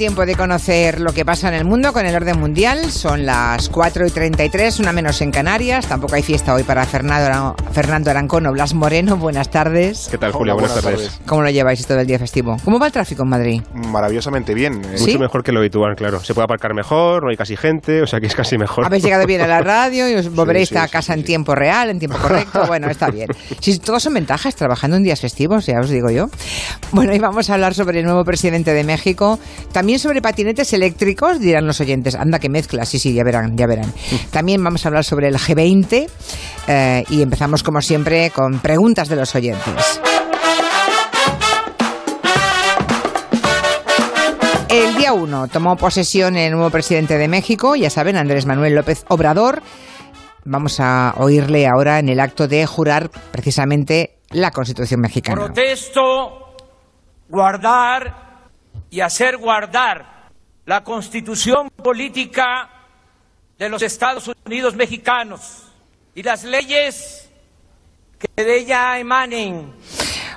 tiempo de conocer lo que pasa en el mundo con el orden mundial. Son las 4 y 33, una menos en Canarias. Tampoco hay fiesta hoy para Fernando, Fernando Arancón o Blas Moreno. Buenas tardes. ¿Qué tal, Julia? buenas, tardes. ¿Cómo lo lleváis todo el día festivo? ¿Cómo va el tráfico en Madrid? Maravillosamente bien. ¿Sí? Mucho mejor que lo habitual, claro. Se puede aparcar mejor, no hay casi gente, o sea que es casi mejor. Habéis llegado bien a la radio y os volveréis sí, a sí, casa sí, en sí. tiempo real, en tiempo correcto. Bueno, está bien. Si todos son ventajas trabajando en días festivos, ya os digo yo. Bueno, y vamos a hablar sobre el nuevo presidente de México. También sobre patinetes eléctricos, dirán los oyentes. Anda, que mezcla. Sí, sí, ya verán, ya verán. También vamos a hablar sobre el G20 eh, y empezamos, como siempre, con preguntas de los oyentes. El día 1 tomó posesión el nuevo presidente de México, ya saben, Andrés Manuel López Obrador. Vamos a oírle ahora en el acto de jurar precisamente la Constitución mexicana. Protesto guardar y hacer guardar la constitución política de los Estados Unidos mexicanos y las leyes que de ella emanen.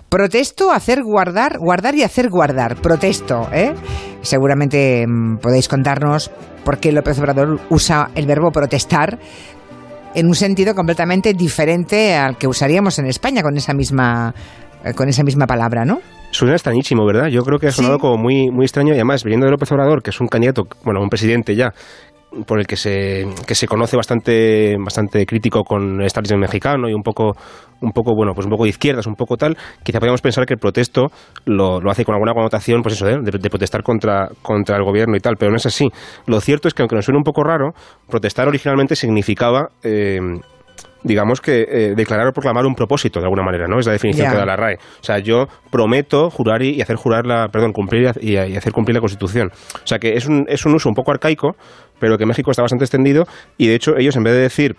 Protesto, hacer guardar, guardar y hacer guardar. Protesto, ¿eh? Seguramente mm, podéis contarnos por qué López Obrador usa el verbo protestar en un sentido completamente diferente al que usaríamos en España con esa misma, eh, con esa misma palabra, ¿no? Suena extrañísimo, ¿verdad? Yo creo que ha sonado Sí. como muy, muy extraño y además, viniendo de López Obrador, que es un candidato, bueno, un presidente ya, por el que se, que se conoce bastante, bastante crítico con el establishment mexicano y un poco, un poco, bueno, pues un poco de izquierdas, un poco tal, quizá podríamos pensar que el protesto lo, lo hace con alguna connotación, pues eso, ¿eh? de, de protestar contra, contra el gobierno y tal, pero no es así. Lo cierto es que, aunque nos suene un poco raro, protestar originalmente significaba... eh, digamos que eh, declarar o proclamar un propósito de alguna manera, ¿no? Es la definición que da la RAE. O sea, yo prometo jurar y, y hacer jurar la, perdón, cumplir y, y hacer cumplir la Constitución. O sea, que es un, es un uso un poco arcaico, pero que en México está bastante extendido y de hecho ellos en vez de decir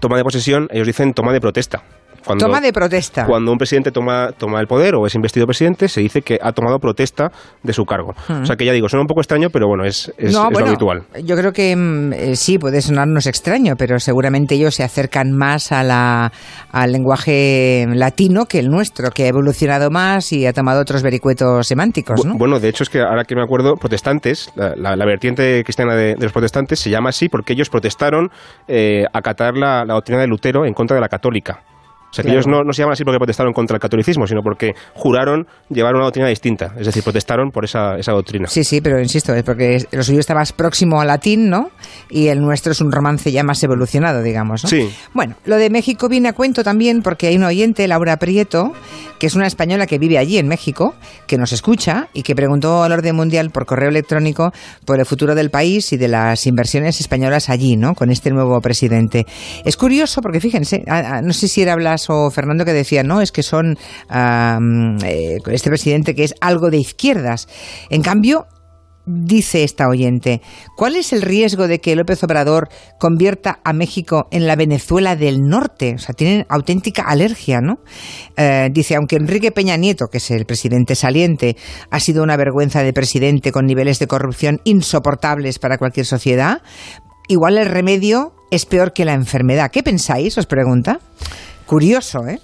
toma de posesión, ellos dicen toma de protesta. Cuando, Toma de protesta. cuando un presidente toma, toma el poder o es investido presidente, se dice que ha tomado protesta de su cargo. O sea que ya digo, suena un poco extraño, pero bueno, es, es, no, es bueno, lo habitual. Yo creo que mm, eh, sí, puede sonarnos extraño, pero seguramente ellos se acercan más a la, al lenguaje latino que el nuestro, que ha evolucionado más y ha tomado otros vericuetos semánticos, Bu- ¿no? Bueno, de hecho es que ahora que me acuerdo, protestantes, la, la- la vertiente cristiana de, de los protestantes se llama así porque ellos protestaron eh, acatar la, la doctrina de Lutero en contra de la católica. O sea, que Claro. ellos no, no se llaman así porque protestaron contra el catolicismo, sino porque juraron llevar una doctrina distinta. Es decir, protestaron por esa, esa doctrina. Sí, sí, pero insisto, es porque lo suyo está más próximo al latín, ¿no? Y el nuestro es un romance ya más evolucionado, digamos, ¿no? Sí. Bueno, lo de México viene a cuento también porque hay una oyente, Laura Prieto, que es una española que vive allí en México, que nos escucha y que preguntó al orden mundial por correo electrónico por el futuro del país y de las inversiones españolas allí, ¿no? Con este nuevo presidente. Es curioso porque fíjense, no sé si era O Fernando que decía, no, es que son eh, este presidente que es algo de izquierdas. En cambio, Dice esta oyente, ¿cuál es el riesgo de que López Obrador convierta a México en la Venezuela del Norte? O sea, tienen auténtica alergia, ¿no? Eh, dice, aunque Enrique Peña Nieto, que es el presidente saliente, ha sido una vergüenza de presidente con niveles de corrupción insoportables para cualquier sociedad, igual el remedio es peor que la enfermedad. ¿Qué pensáis? Os pregunta. Curioso, ¿eh?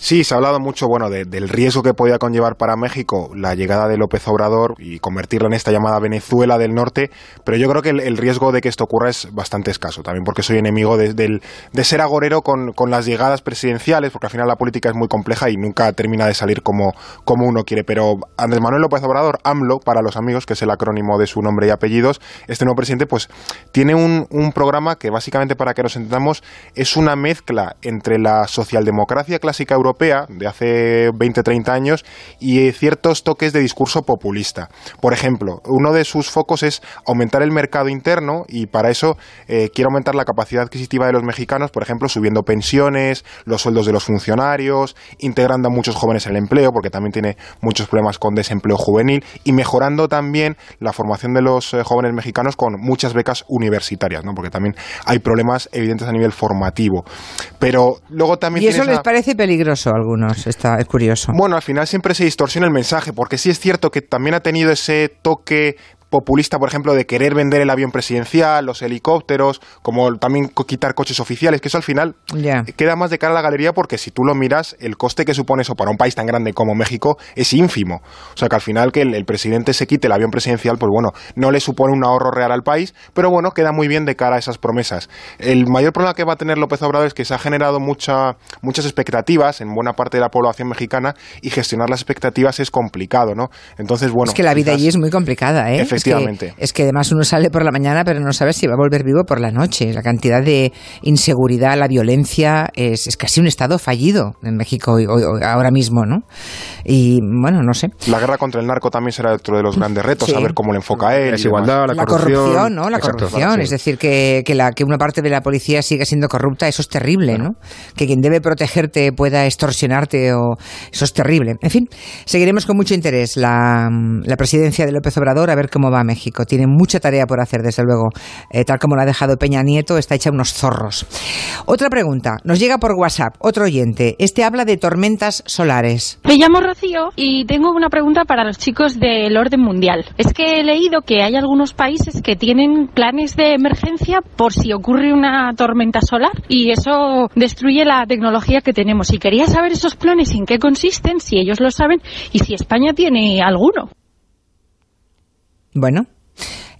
Sí, se ha hablado mucho bueno, de- del riesgo que podía conllevar para México la llegada de López Obrador y convertirla en esta llamada Venezuela del Norte, pero yo creo que el, riesgo de que esto ocurra es bastante escaso, también porque soy enemigo de, de ser agorero con, con las llegadas presidenciales, porque al final la política es muy compleja y nunca termina de salir como, como uno quiere. Pero Andrés Manuel López Obrador, AMLO, para los amigos, que es el acrónimo de su nombre y apellidos, este nuevo presidente, pues tiene un, un programa que básicamente, para que nos entendamos, es una mezcla entre la socialdemocracia clásica europea de hace 20-30 años y eh, ciertos toques de discurso populista. Por ejemplo, uno de sus focos es aumentar el mercado interno y para eso eh, quiere aumentar la capacidad adquisitiva de los mexicanos, por ejemplo, subiendo pensiones, los sueldos de los funcionarios, integrando a muchos jóvenes en el empleo, porque también tiene muchos problemas con desempleo juvenil, y mejorando también la formación de los eh, jóvenes mexicanos con muchas becas universitarias, ¿no? porque también hay problemas evidentes a nivel formativo. Pero luego también... Y eso les parece peligroso a algunos, está, es curioso. bueno, al final siempre se distorsiona el mensaje, porque sí es cierto que también ha tenido ese toque populista, por ejemplo, de querer vender el avión presidencial, los helicópteros, como también quitar coches oficiales, que eso al final queda más de cara a la galería porque si tú lo miras, el coste que supone eso para un país tan grande como México es ínfimo. O sea que al final que el, presidente se quite el avión presidencial, pues bueno, no le supone un ahorro real al país, pero bueno, queda muy bien de cara a esas promesas. El mayor problema que va a tener López Obrador es que se ha generado mucha, muchas expectativas en buena parte de la población mexicana y gestionar las expectativas es complicado, ¿no? Entonces, bueno. Es que la vida allí es muy complicada, ¿eh? Efectivamente. Es que, además uno sale por la mañana, pero no sabe si va a volver vivo por la noche. La cantidad de inseguridad, la violencia, es, casi un estado fallido en México hoy, ahora mismo, ¿no? Y bueno, no sé. La guerra contra el narco también será otro de los grandes retos, a ver cómo le enfoca él. La desigualdad, la, corrupción. ¿no? La corrupción. Es decir, que, que, la, que una parte de la policía siga siendo corrupta, eso es terrible, ¿no? Que quien debe protegerte pueda extorsionarte, o eso es terrible. En fin, seguiremos con mucho interés la, la presidencia de López Obrador a ver cómo va México. Tiene mucha tarea por hacer, desde luego. Eh, tal como lo ha dejado Peña Nieto, está hecha unos zorros. Otra pregunta. Nos llega por WhatsApp, otro oyente. Este habla de tormentas solares. Me llamo Rocío y tengo una pregunta para los chicos del orden mundial. Es que he leído que hay algunos países que tienen planes de emergencia por si ocurre una tormenta solar y eso destruye la tecnología que tenemos. Y quería saber esos planes en qué consisten, si ellos lo saben y si España tiene alguno. Bueno,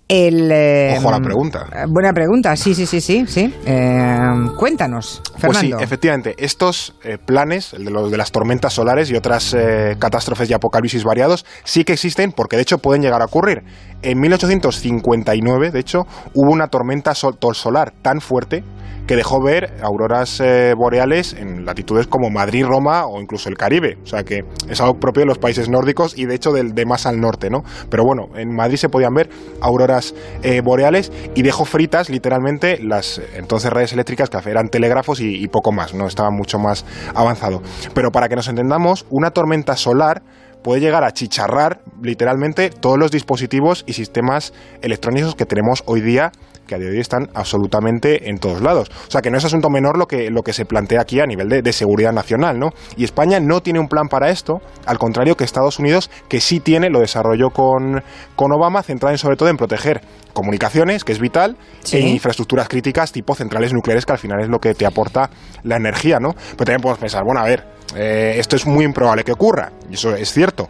el, eh, Ojo a la pregunta. Eh, buena pregunta, sí, sí, sí, sí. sí. Eh, cuéntanos, Fernando. Pues sí, efectivamente, estos planes, el de, los, de las tormentas solares y otras catástrofes y apocalipsis variados, sí que existen porque de hecho pueden llegar a ocurrir. En 1859, de hecho, hubo una tormenta solar tan fuerte que dejó ver auroras eh, boreales en latitudes como Madrid, Roma o incluso el Caribe. O sea que es algo propio de los países nórdicos y de hecho del, de más al norte, ¿no? Pero bueno, en Madrid se podían ver auroras eh, boreales y dejó fritas literalmente las entonces redes eléctricas que eran telégrafos y, y poco más, ¿no? Estaba mucho más avanzado. Pero para que nos entendamos, una tormenta solar puede llegar a chicharrar literalmente todos los dispositivos y sistemas electrónicos que tenemos hoy día que a día de hoy están absolutamente en todos lados. O sea que no es asunto menor lo que, lo que se plantea aquí a nivel de, seguridad nacional, ¿no? Y España no tiene un plan para esto, al contrario que Estados Unidos, que sí tiene, lo desarrolló con, con Obama, centrado sobre todo en proteger comunicaciones, que es vital, e infraestructuras críticas tipo centrales nucleares, que al final es lo que te aporta la energía, ¿no? Pero también podemos pensar, bueno, a ver, eh, esto es muy improbable que ocurra, y eso es cierto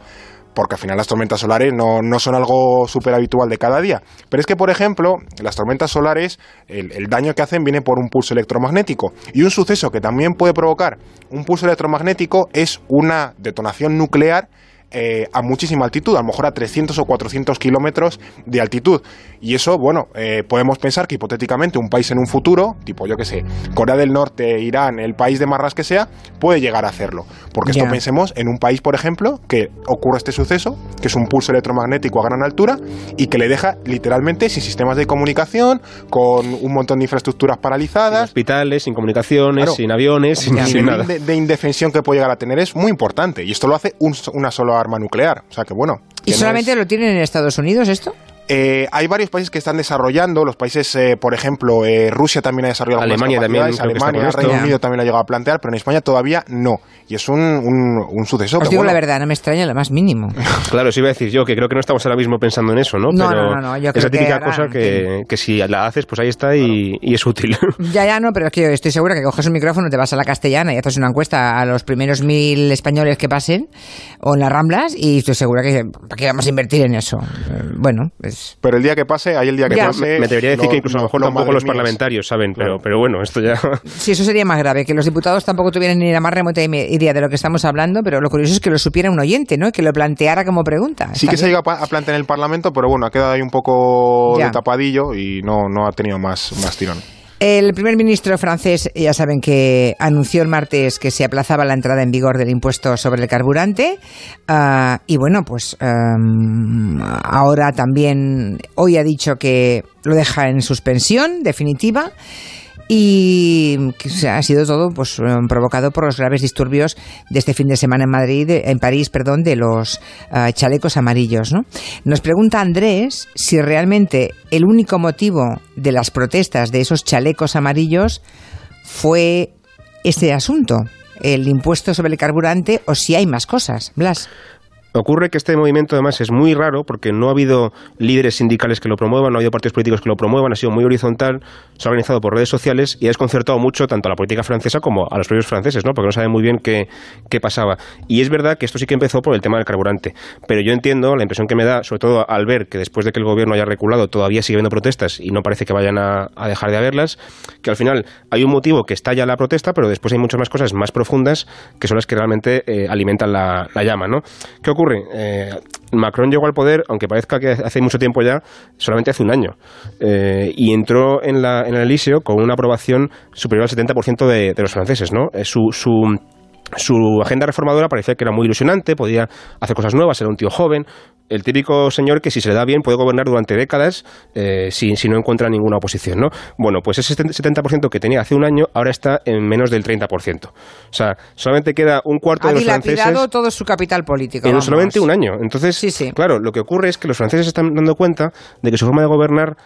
porque al final las tormentas solares no, son algo súper habitual de cada día. Pero es que, por ejemplo, las tormentas solares, el, daño que hacen viene por un pulso electromagnético. Y un suceso que también puede provocar un pulso electromagnético es una detonación nuclear eh, a muchísima altitud, a lo mejor a 300 o 400 kilómetros de altitud. Y eso, bueno, eh, podemos pensar que hipotéticamente un país en un futuro, tipo yo que sé, Corea del Norte, Irán, el país de marras que sea, puede llegar a hacerlo. Porque esto pensemos en un país, por ejemplo, que ocurre este suceso, que es un pulso electromagnético a gran altura y que le deja literalmente sin sistemas de comunicación, con un montón de infraestructuras paralizadas. Sin hospitales, sin comunicaciones, sin aviones, sin, nada. De, indefensión que puede llegar a tener es muy importante. Y esto lo hace una sola arma nuclear. O sea que bueno. ¿Y solamente lo tienen en Estados Unidos esto? Eh, hay varios países que están desarrollando, los países, eh, por ejemplo, eh, Rusia también ha desarrollado Alemania también, Alemania, Reino Unido también lo ha llegado a plantear, pero en España todavía no. Y es un, un, suceso. Os digo la verdad, no me extraña lo más mínimo. claro, sí iba a decir yo, que creo que no estamos ahora mismo pensando en eso, ¿no? No, pero no, no, yo creo típica cosa que, que, si la haces, pues ahí está y, y, es útil. ya, ya, no, pero es que yo estoy segura que coges un micrófono, te vas a la castellana y haces una encuesta a los primeros mil españoles que pasen o en las Ramblas y estoy segura que ¿para qué vamos a invertir en eso? Bueno, pues... Pero el día que pase, ahí el día que pase. Me debería decir que incluso a lo mejor tampoco los parlamentarios saben, pero, pero bueno, esto ya. Sí, eso sería más grave, que los diputados tampoco tuvieran ni la más remota idea de lo que estamos hablando, pero lo curioso es que lo supiera un oyente, ¿no? Que lo planteara como pregunta. Sí que se ha llegado a plantear en el Parlamento, pero bueno, ha quedado ahí un poco de tapadillo y no, no ha tenido más, más tirón. El primer ministro francés, ya saben que anunció el martes que se aplazaba la entrada en vigor del impuesto sobre el carburante. Ah, y bueno, pues em, ahora también, hoy ha dicho que lo deja en suspensión definitiva y ha sido todo pues eh, provocado por los graves disturbios de este fin de semana en Madrid, en París, perdón, de los eh, chalecos amarillos. ¿no? Nos pregunta Andrés si realmente el único motivo de las protestas de esos chalecos amarillos fue este asunto, el impuesto sobre el carburante, o si hay más cosas. Blas. Ocurre que este movimiento además es muy raro porque no ha habido líderes sindicales que lo promuevan, no ha habido partidos políticos que lo promuevan, ha sido muy horizontal, se ha organizado por redes sociales y ha desconcertado mucho tanto a la política francesa como a los propios franceses, ¿no? porque no saben muy bien qué, qué pasaba. Y es verdad que esto sí que empezó por el tema del carburante, pero yo entiendo la impresión que me da, sobre todo al ver que después de que el gobierno haya reculado todavía sigue habiendo protestas y no parece que vayan a, dejar de haberlas, que al final hay un motivo que estalla la protesta, pero después hay muchas más cosas más profundas que son las que realmente eh, alimentan la, la llama. ¿no? ¿Qué ocurre? Eh, Macron llegó al poder, aunque parezca que hace mucho tiempo ya, solamente hace un año. Eh, y entró en, la, en el Elíseo con una aprobación superior al 70% de, de los franceses. ¿no? Eh, su, su su agenda reformadora parecía que era muy ilusionante, podía hacer cosas nuevas, era un tío joven, el típico señor que si se le da bien puede gobernar durante décadas eh, si, si, no encuentra ninguna oposición, ¿no? Bueno, pues ese 70% que tenía hace un año ahora está en menos del 30%. O sea, solamente queda un cuarto ha de los franceses... todo su capital político. En solamente un año. Entonces, sí, sí. claro, lo que ocurre es que los franceses están dando cuenta de que su forma de gobernar,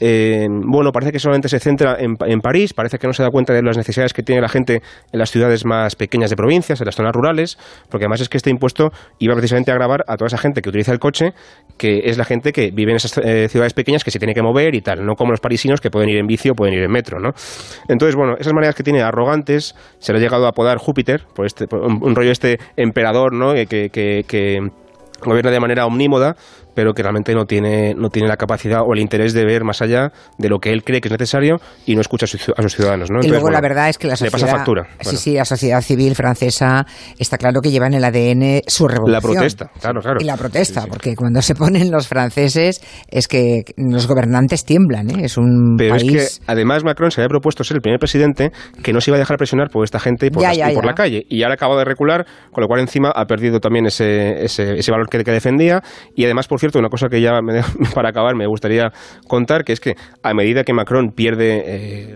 eh, bueno, parece que solamente se centra en, en, París, parece que no se da cuenta de las necesidades que tiene la gente en las ciudades más pequeñas de en las zonas rurales, porque además es que este impuesto iba precisamente a grabar a toda esa gente que utiliza el coche que es la gente que vive en esas eh, ciudades pequeñas que se tiene que mover y tal, no como los parisinos que pueden ir en bici o pueden ir en metro, ¿no? Entonces, bueno, esas maneras que tiene arrogantes, se le ha llegado a apodar Júpiter, por este, por un, rollo este emperador, ¿no? Que, que, que gobierna de manera omnímoda, pero que realmente no tiene, no tiene la capacidad o el interés de ver más allá de lo que él cree que es necesario y no escucha a sus, a sus ciudadanos. ¿no? Entonces, y luego bueno, la verdad es que la sociedad, le pasa factura. Bueno. Sí, sí, la sociedad civil francesa está claro que lleva en el ADN su revolución. La protesta, claro, claro. Y la protesta, Sí, sí. porque cuando se ponen los franceses es que los gobernantes tiemblan, ¿eh? es un Pero país... es que además Macron se había propuesto ser el primer presidente que no se iba a dejar presionar por esta gente y por, Ya, las- ya, y por ya. la calle. Y ahora acaba de recular, con lo cual encima ha perdido también ese, ese, ese valor que, que defendía. Y además, por cierto, una cosa que ya me- para acabar me gustaría contar, que es que a medida que Macron pierde eh,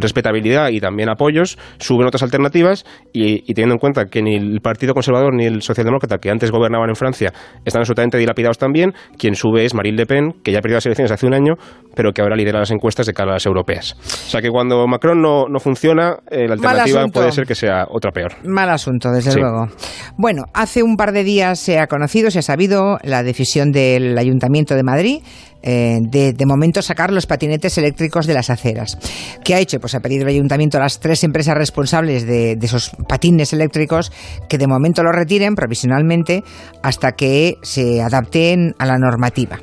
respetabilidad y también apoyos, suben otras alternativas y, y teniendo en cuenta que ni el Partido Conservador ni el Socialdemócrata, que antes gobernaban en Francia, están absolutamente dilapidados también, quien sube es Marine Le Pen, que ya perdió las elecciones hace un año, pero que ahora lidera las encuestas de cara a las europeas. O sea que cuando Macron no, no funciona, eh, la alternativa puede ser que sea otra peor. Mal asunto, desde Sí. luego. Bueno, hace un par de días se ha conocido, se ha sabido la decisión del Ayuntamiento de Madrid eh, de, momento sacar los patinetes eléctricos de las aceras. ¿Qué ha hecho? Pues ha pedido el Ayuntamiento a las tres empresas responsables de, de esos patines eléctricos que de momento los retiren provisionalmente hasta que se adapten a la normativa.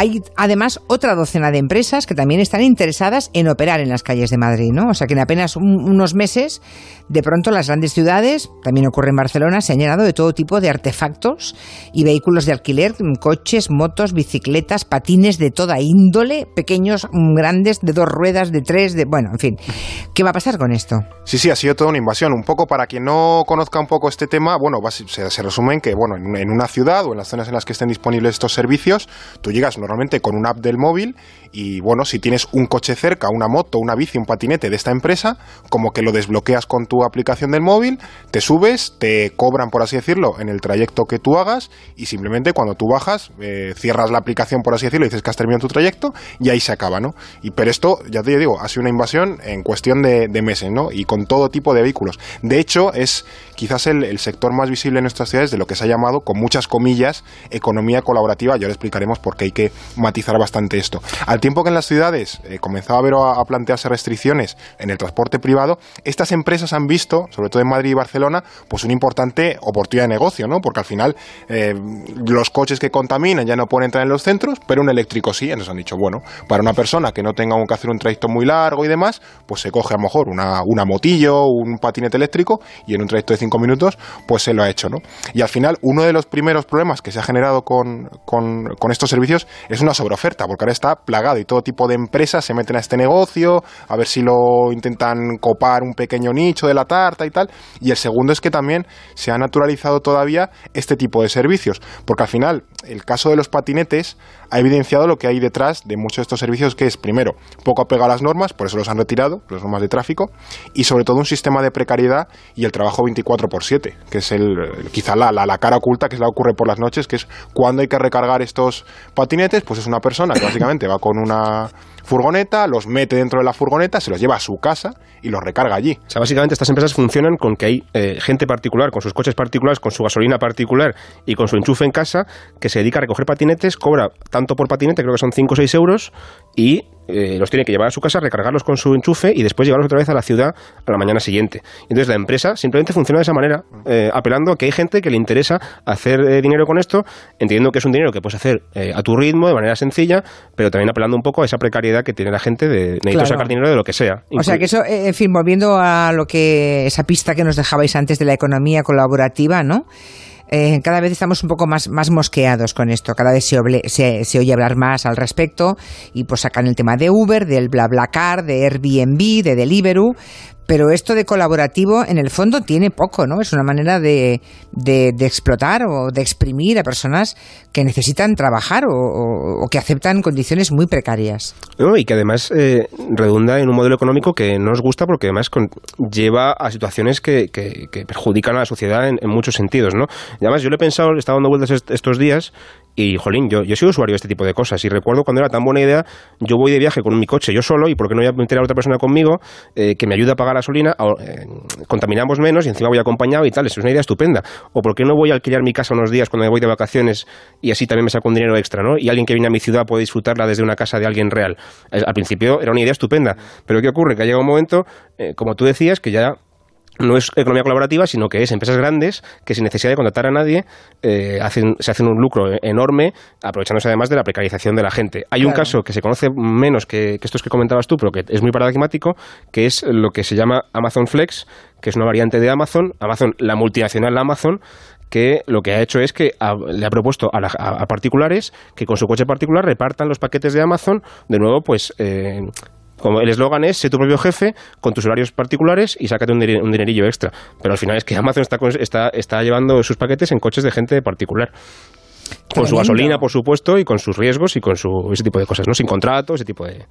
Hay además otra docena de empresas que también están interesadas en operar en las calles de Madrid, ¿no? O sea que en apenas un- unos meses, de pronto las grandes ciudades, también ocurre en Barcelona, se han llenado de todo tipo de artefactos y vehículos de alquiler, coches, motos, bicicletas, patines de toda índole, pequeños, grandes, de dos ruedas, de tres, de bueno, en fin. ¿Qué va a pasar con esto? Sí, sí, ha sido toda una invasión. Un poco para quien no conozca un poco este tema, bueno, se, se resume en que, bueno, en, en una ciudad o en las zonas en las que estén disponibles estos servicios, tú llegas normalmente con una app del móvil y, bueno, si tienes un coche cerca, una moto, una bici, un patinete de esta empresa, como que lo desbloqueas con tu aplicación del móvil, te subes, te cobran, por así decirlo, en el trayecto que tú hagas y simplemente cuando tú bajas, eh, cierras la aplicación, por así decirlo, y dices que has terminado tu trayecto y ahí se acaba, ¿no? Y, pero esto, ya te digo, ha sido una invasión en cuestión de, meses, ¿no? Y con todo tipo de vehículos. De hecho, es quizás el, sector más visible en nuestras ciudades de lo que se ha llamado, con muchas comillas, economía colaborativa. Ya lo explicaremos porque hay que matizar bastante esto. Tiempo que en las ciudades eh, comenzaba a o a, plantearse restricciones en el transporte privado, estas empresas han visto, sobre todo en Madrid y Barcelona, pues una importante oportunidad de negocio, ¿no? Porque al final eh, los coches que contaminan ya no pueden entrar en los centros, pero un eléctrico sí. Entonces han dicho, bueno, para una persona que no tenga que hacer un trayecto muy largo y demás, pues se coge a lo mejor una, una motillo, un patinete eléctrico y en un trayecto de cinco minutos, pues se lo ha hecho, ¿no? Y al final, uno de los primeros problemas que se ha generado con, con, con estos servicios es una sobreoferta, porque ahora está plagado y todo tipo de empresas se meten a este negocio, a ver si lo intentan copar un pequeño nicho de la tarta y tal. Y el segundo es que también se ha naturalizado todavía este tipo de servicios, porque al final el caso de los patinetes ha evidenciado lo que hay detrás de muchos de estos servicios, que es primero poco apegado a las normas, por eso los han retirado, las normas de tráfico, y sobre todo un sistema de precariedad y el trabajo 24 4x7, que es el, quizá la, la, cara oculta que se le ocurre por las noches, que es cuando hay que recargar estos patinetes, pues es una persona que básicamente va con una furgoneta, los mete dentro de la furgoneta, se los lleva a su casa y los recarga allí. O sea, básicamente estas empresas funcionan con que hay eh, gente particular, con sus coches particulares, con su gasolina particular y con su enchufe en casa, que se dedica a recoger patinetes, cobra tanto por patinete, creo que son 5 o 6 euros, y eh, los tiene que llevar a su casa, recargarlos con su enchufe y después llevarlos otra vez a la ciudad a la mañana siguiente. Entonces la empresa simplemente funciona de esa manera, eh, apelando a que hay gente que le interesa hacer dinero con esto, entendiendo que es un dinero que puedes hacer a tu ritmo, de manera sencilla, pero también apelando un poco a esa precariedad que tiene la gente de necesito sacar dinero de lo que sea. O sea que eso, en fin, volviendo a lo que esa pista que nos dejabais antes de la economía colaborativa, ¿no? Eh, cada vez estamos un poco más, más mosqueados con esto, cada vez se, se, oye hablar más al respecto y pues sacan el tema de Uber, del BlaBlaCar, de Airbnb, de Deliveroo, pero esto de colaborativo en el fondo tiene poco, ¿no? Es una manera de, de, explotar o de exprimir a personas que necesitan trabajar o, que aceptan condiciones muy precarias. y que además eh, redunda en un modelo económico que no nos gusta porque además lleva a situaciones que, que, perjudican a la sociedad en, en, muchos sentidos, ¿no? Y además yo le he pensado, he estado dando vueltas estos días y, jolín, yo, soy usuario de este tipo de cosas. Y recuerdo cuando era tan buena idea, yo voy de viaje con mi coche yo solo, y por qué no voy a meter a otra persona conmigo eh, que me ayude a pagar gasolina, eh, contaminamos menos y encima voy acompañado y tal. Es una idea estupenda. O por qué no voy a alquilar mi casa unos días cuando me voy de vacaciones y así también me saco un dinero extra, ¿no? Y alguien que viene a mi ciudad puede disfrutarla desde una casa de alguien real. Al principio era una idea estupenda. Pero ¿qué ocurre? Que ha llegado un momento, eh, como tú decías, que ya no es economía colaborativa, sino que es empresas grandes que sin necesidad de contratar a nadie eh, hacen, se hacen un lucro enorme, aprovechándose además de la precarización de la gente. Hay un caso que se conoce menos que, estos que comentabas tú, pero que es muy paradigmático, que es lo que se llama Amazon Flex, que es una variante de Amazon, Amazon, la multinacional Amazon, que lo que ha hecho es que le ha propuesto a, particulares que con su coche particular repartan los paquetes de Amazon, de nuevo, pues eh, como el eslogan es, sé tu propio jefe con tus horarios particulares y sácate un, dinerillo extra. Pero al final es que Amazon está, está, está llevando sus paquetes en coches de gente particular. Con su gasolina, por supuesto, y con sus riesgos y con su, ese tipo de cosas, ¿no? Sin contrato, ese tipo de,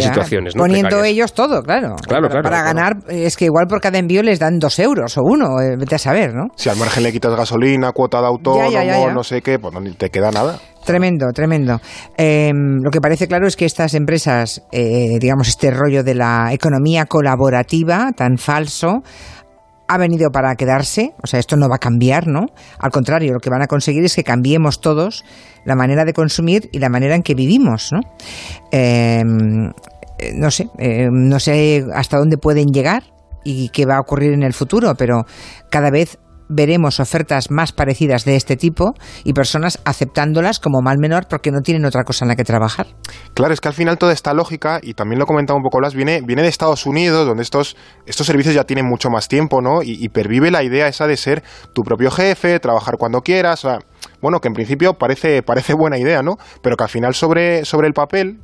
situaciones. Poniendo ellos todo, claro. Claro, claro. Para ganar, es que igual por cada envío les dan dos euros o uno, eh, vete a saber, ¿no? Si al margen le quitas gasolina, cuota de autónomo, no sé qué, pues no te queda nada. Tremendo, tremendo. Em, lo que parece claro es que estas empresas, eh, digamos, este rollo de la economía colaborativa tan falso, ha venido para quedarse, o sea, esto no va a cambiar, ¿no? Al contrario, lo que van a conseguir es que cambiemos todos la manera de consumir y la manera en que vivimos, ¿no? Em, eh, no sé, em, no sé hasta dónde pueden llegar y qué va a ocurrir en el futuro, pero cada vez veremos ofertas más parecidas de este tipo y personas aceptándolas como mal menor porque no tienen otra cosa en la que trabajar. Claro, es que al final toda esta lógica, y también lo comentaba un poco Blas, viene, viene de Estados Unidos, donde estos, estos servicios ya tienen mucho más tiempo, ¿no? Y, pervive la idea esa de ser tu propio jefe, trabajar cuando quieras, bueno, que en principio parece, parece buena idea, ¿no? Pero que al final sobre, sobre el papel,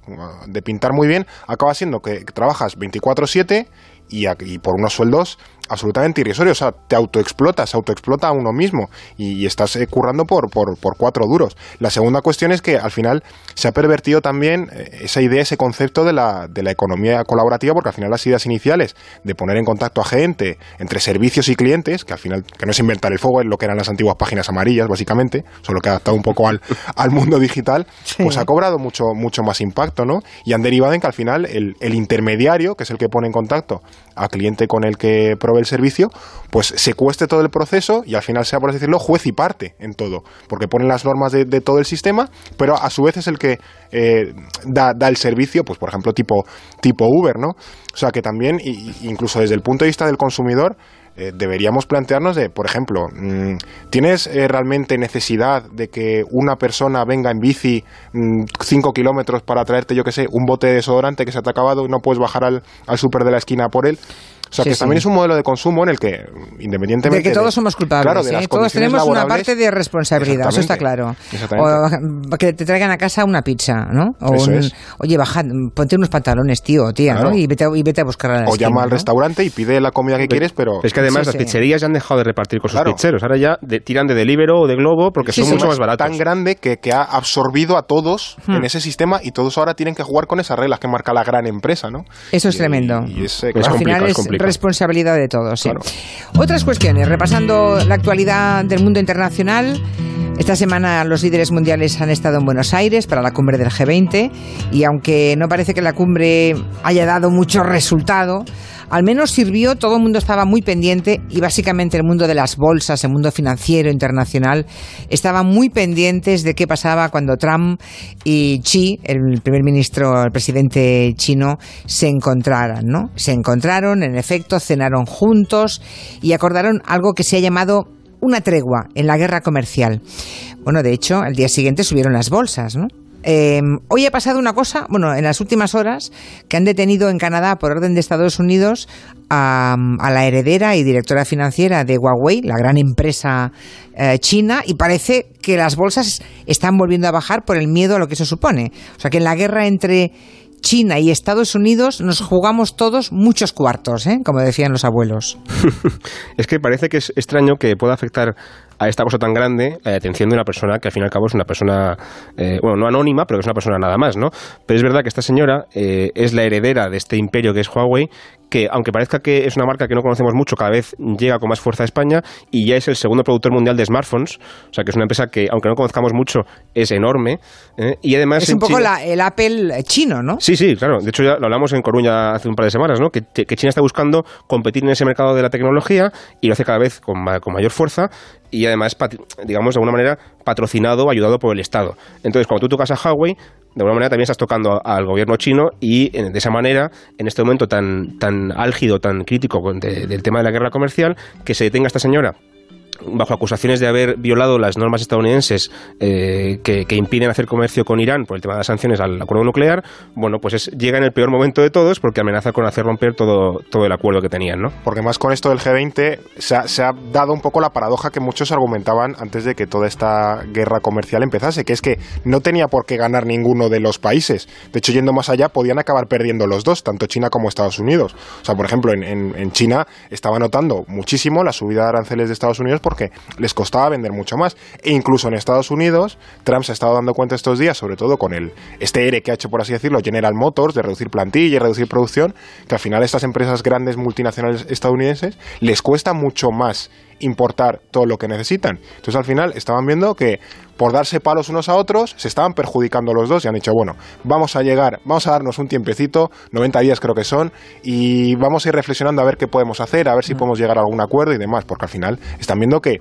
de pintar muy bien, acaba siendo que trabajas 24/7 y, y por unos sueldos absolutamente irrisorio. O sea, te autoexplotas, autoexplota a uno mismo y, estás eh, currando por, por, por, cuatro duros. La segunda cuestión es que al final se ha pervertido también eh, esa idea, ese concepto de la, de la economía colaborativa, porque al final las ideas iniciales de poner en contacto a gente entre servicios y clientes, que al final que no es inventar el fuego, es lo que eran las antiguas páginas amarillas, básicamente, solo que ha adaptado un poco al, al mundo digital, pues ha cobrado mucho, mucho más impacto, ¿no? Y han derivado en que al final el, el intermediario, que es el que pone en contacto al cliente con el que provee el servicio, pues secuestre todo el proceso y al final sea, por así decirlo, juez y parte en todo, porque ponen las normas de, todo el sistema, pero a su vez es el que eh, da, el servicio, pues por ejemplo, tipo, tipo Uber, ¿no? O sea que también, incluso desde el punto de vista del consumidor, eh, deberíamos plantearnos de, por ejemplo, mm, ¿tienes eh, realmente necesidad de que una persona venga en bici 5 mm, kilómetros para traerte, yo que sé, un bote de desodorante que se te ha acabado y no puedes bajar al, al súper de la esquina por él? O sea, que también es un modelo de consumo en el que, independientemente. De que todos somos culpables, ¿eh? todos tenemos una parte de responsabilidad, eso está claro. O que te traigan a casa una pizza, ¿no? O Oye, baja, ponte unos pantalones, tío, tía, ¿no? Y vete, y vete a buscar a la O llama al restaurante y pide la comida que quieres, pero. Es que además las pizzerías ya han dejado de repartir con sus pizzeros. Ahora ya tiran de Delibero o de Globo porque son mucho más baratos. tan grande que, que ha absorbido a todos en ese sistema y todos ahora tienen que jugar con esas reglas que marca la gran empresa, ¿no? Eso es tremendo. Y es, eh, responsabilidad de todos. Sí. Otras cuestiones, repasando la actualidad del mundo internacional. Esta semana los líderes mundiales han estado en Buenos Aires para la cumbre del G20 y aunque no parece que la cumbre haya dado mucho resultado, al menos sirvió, todo el mundo estaba muy pendiente y básicamente el mundo de las bolsas, el mundo financiero internacional, estaba muy pendientes de qué pasaba cuando Trump y Xi, el primer ministro, el presidente chino, se encontraran, ¿no? Se encontraron, en efecto, cenaron juntos y acordaron algo que se ha llamado una tregua en la guerra comercial. Bueno, de hecho, al día siguiente subieron las bolsas, ¿no? Eh, hoy ha pasado una cosa, bueno, en las últimas horas, que han detenido en Canadá por orden de Estados Unidos a, la heredera y directora financiera de Huawei, la gran empresa eh, china, y parece que las bolsas están volviendo a bajar por el miedo a lo que eso supone. O sea que en la guerra entre China y Estados Unidos nos jugamos todos muchos cuartos, ¿eh? como decían los abuelos. es que parece que es extraño que pueda afectar a esta cosa tan grande la atención de una persona que al fin y al cabo es una persona, eh, bueno, no anónima, pero es una persona nada más, ¿no? Pero es verdad que esta señora eh, es la heredera de este imperio que es Huawei, que aunque parezca que es una marca que no conocemos mucho, cada vez llega con más fuerza a España y ya es el segundo productor mundial de smartphones, o sea que es una empresa que, aunque no conozcamos mucho, es enorme. ¿eh? Y además es un poco el Apple chino, ¿no? Sí, sí, claro. De hecho ya lo hablamos en Coruña hace un par de semanas, ¿no? Que, China está buscando competir en ese mercado de la tecnología y lo hace cada vez con, con mayor fuerza y además, digamos, de alguna manera patrocinado ayudado por el Estado. Entonces, cuando tú tocas a Huawei, de alguna manera también estás tocando al gobierno chino y de esa manera, en este momento tan, tan álgido, tan crítico del tema de la guerra comercial, que se detenga esta señora bajo acusaciones de haber violado las normas estadounidenses eh, que, impiden hacer comercio con Irán por el tema de las sanciones al acuerdo nuclear, bueno, pues llega en el peor momento de todos porque amenaza con hacer romper todo, todo el acuerdo que tenían, ¿no? Porque más con esto del G20 se ha, dado un poco la paradoja que muchos argumentaban antes de que toda esta guerra comercial empezase, que es que no tenía por qué ganar ninguno de los países. De hecho, yendo más allá, podían acabar perdiendo los dos, tanto China como Estados Unidos. O sea, por ejemplo, en, en China estaba notando muchísimo la subida de aranceles de Estados Unidos porque les costaba vender mucho más. E incluso en Estados Unidos, Trump se ha estado dando cuenta estos días, sobre todo con el este ERE que ha hecho, por así decirlo, General Motors, de reducir plantilla y reducir producción, que al final estas empresas grandes multinacionales estadounidenses les cuesta mucho más importar todo lo que necesitan. Entonces al final estaban viendo que por darse palos unos a otros se estaban perjudicando los dos y han dicho, bueno, vamos a llegar, vamos a darnos un tiempecito, 90 días creo que son, y vamos a ir reflexionando a ver qué podemos hacer, a ver si mm. podemos llegar a algún acuerdo y demás, porque al final están viendo que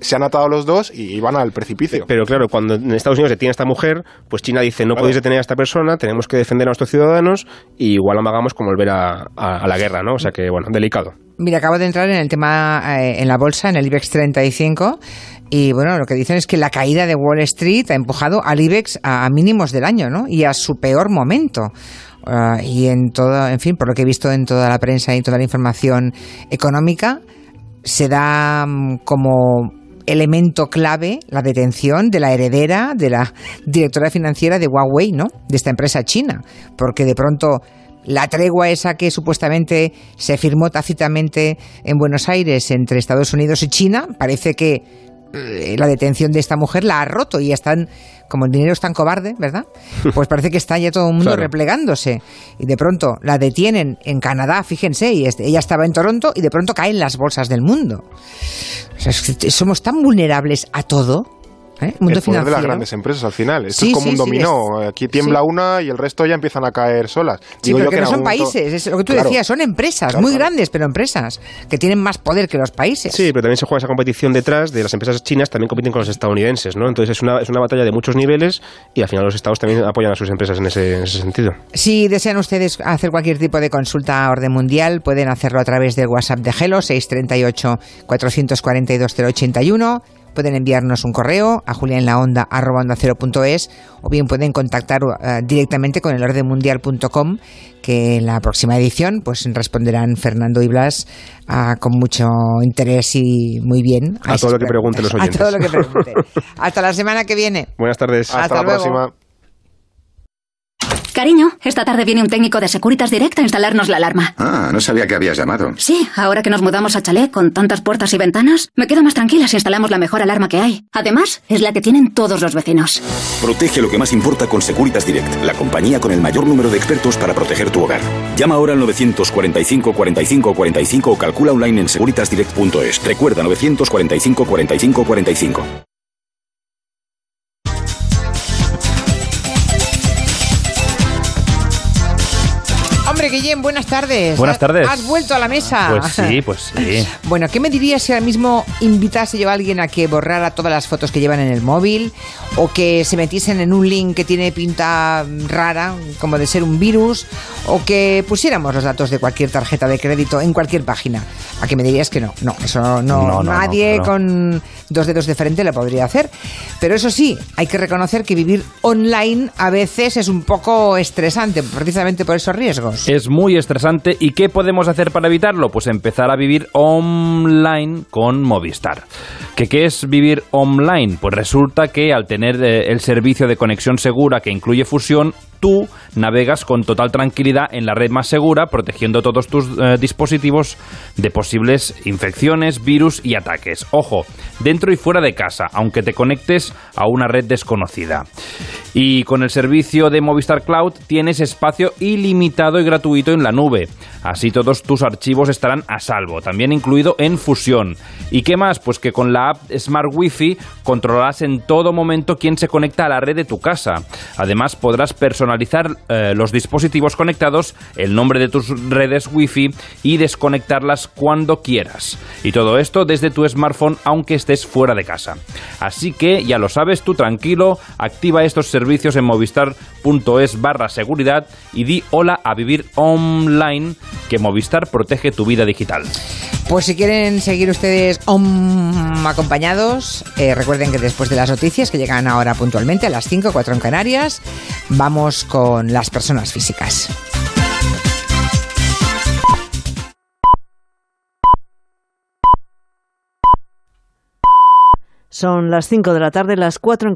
se han atado los dos y van al precipicio. Pero claro, cuando en Estados Unidos se tiene esta mujer, pues China dice, no podéis detener a esta persona, tenemos que defender a nuestros ciudadanos y igual amagamos como volver a, a la guerra, ¿no? O sea que, bueno, delicado. Mira, acabo de entrar en el tema eh, en la bolsa, en el IBEX 35, y bueno, lo que dicen es que la caída de Wall Street ha empujado al IBEX a, mínimos del año, ¿no? Y a su peor momento. Ah, y en todo, en fin, por lo que he visto en toda la prensa y toda la información económica, se da mm, como elemento clave la detención de la heredera de la directora financiera de Huawei, ¿no? De esta empresa china, porque de pronto la tregua esa que supuestamente se firmó tácitamente en Buenos Aires entre Estados Unidos y China, parece que eh, la detención de esta mujer la ha roto y están, como el dinero es tan cobarde, ¿verdad? Pues parece que está ya todo el mundo replegándose. Y de pronto la detienen en Canadá, fíjense, y este, ella estaba en Toronto y de pronto caen las bolsas del mundo. somos tan vulnerables a todo ¿Eh? el poder de las grandes empresas al final. Esto es como un dominó. Aquí tiembla una y el resto ya empiezan a caer solas. Sí, pero que, no son países, es lo que tú decías, son empresas, muy grandes, pero empresas que tienen más poder que los países. Sí, pero también se juega esa competición detrás de las empresas chinas, también compiten con los estadounidenses, ¿no? Entonces es una, es una batalla de muchos niveles y al final los estados también apoyan a sus empresas en ese, en ese sentido. Si desean ustedes hacer cualquier tipo de consulta a orden mundial, pueden hacerlo a través del WhatsApp de Gelo, 638 442 081 pueden enviarnos un correo a julianlaonda.es o bien pueden contactar uh, directamente con el ordenmundial.com que en la próxima edición pues responderán Fernando y Blas uh, con mucho interés y muy bien. A, todo lo que pregunten los oyentes. A todo lo que pregunten. Hasta la semana que viene. Buenas tardes. Hasta, la próxima. Cariño, esta tarde viene un técnico de Securitas Direct a instalarnos la alarma. Ah, no sabía que habías llamado. Sí, ahora que nos mudamos a chalet con tantas puertas y ventanas, me quedo más tranquila si instalamos la mejor alarma que hay. Además, es la que tienen todos los vecinos. Protege lo que más importa con Securitas Direct, la compañía con el mayor número de expertos para proteger tu hogar. Llama ahora al 945 45 45 o calcula online en securitasdirect.es. Recuerda 945 45 45. Guillén, buenas tardes. Buenas tardes. ¿Has vuelto a la mesa? Pues sí, pues sí. Bueno, ¿qué me dirías si ahora mismo invitase yo a alguien a que borrara todas las fotos que llevan en el móvil o que se metiesen en un link que tiene pinta rara, como de ser un virus, o que pusiéramos los datos de cualquier tarjeta de crédito en cualquier página? ¿A qué me dirías que no? No, eso no, No, no, nadie con dos dedos de frente lo podría hacer. Pero eso sí, hay que reconocer que vivir online a veces es un poco estresante, precisamente por esos riesgos. Es muy estresante. ¿Y qué podemos hacer para evitarlo? Pues empezar a vivir online con Movistar. ¿Que ¿Qué es vivir online? Pues resulta que al tener eh, el servicio de conexión segura que incluye fusión, tú navegas con total tranquilidad en la red más segura, protegiendo todos tus eh, dispositivos de posibles infecciones, virus y ataques. Ojo, dentro y fuera de casa, aunque te conectes a una red desconocida. Y con el servicio de Movistar Cloud tienes espacio ilimitado y gratuito en la nube. Así todos tus archivos estarán a salvo, también incluido en Fusión. ¿Y qué más? Pues que con la app Smart Wi-Fi controlarás en todo momento quién se conecta a la red de tu casa. Además podrás eh, los dispositivos conectados, el nombre de tus redes Wi-Fi y desconectarlas cuando quieras. Y todo esto desde tu smartphone aunque estés fuera de casa. Así que ya lo sabes, tú tranquilo, activa estos servicios en movistar.es barra seguridad y di hola a vivir online que Movistar protege tu vida digital. Pues si quieren seguir ustedes om, acompañados, eh, recuerden que después de las noticias que llegan ahora puntualmente a las 5, 4 en Canarias, vamos con las personas físicas. Son las 5 de la tarde, las 4 en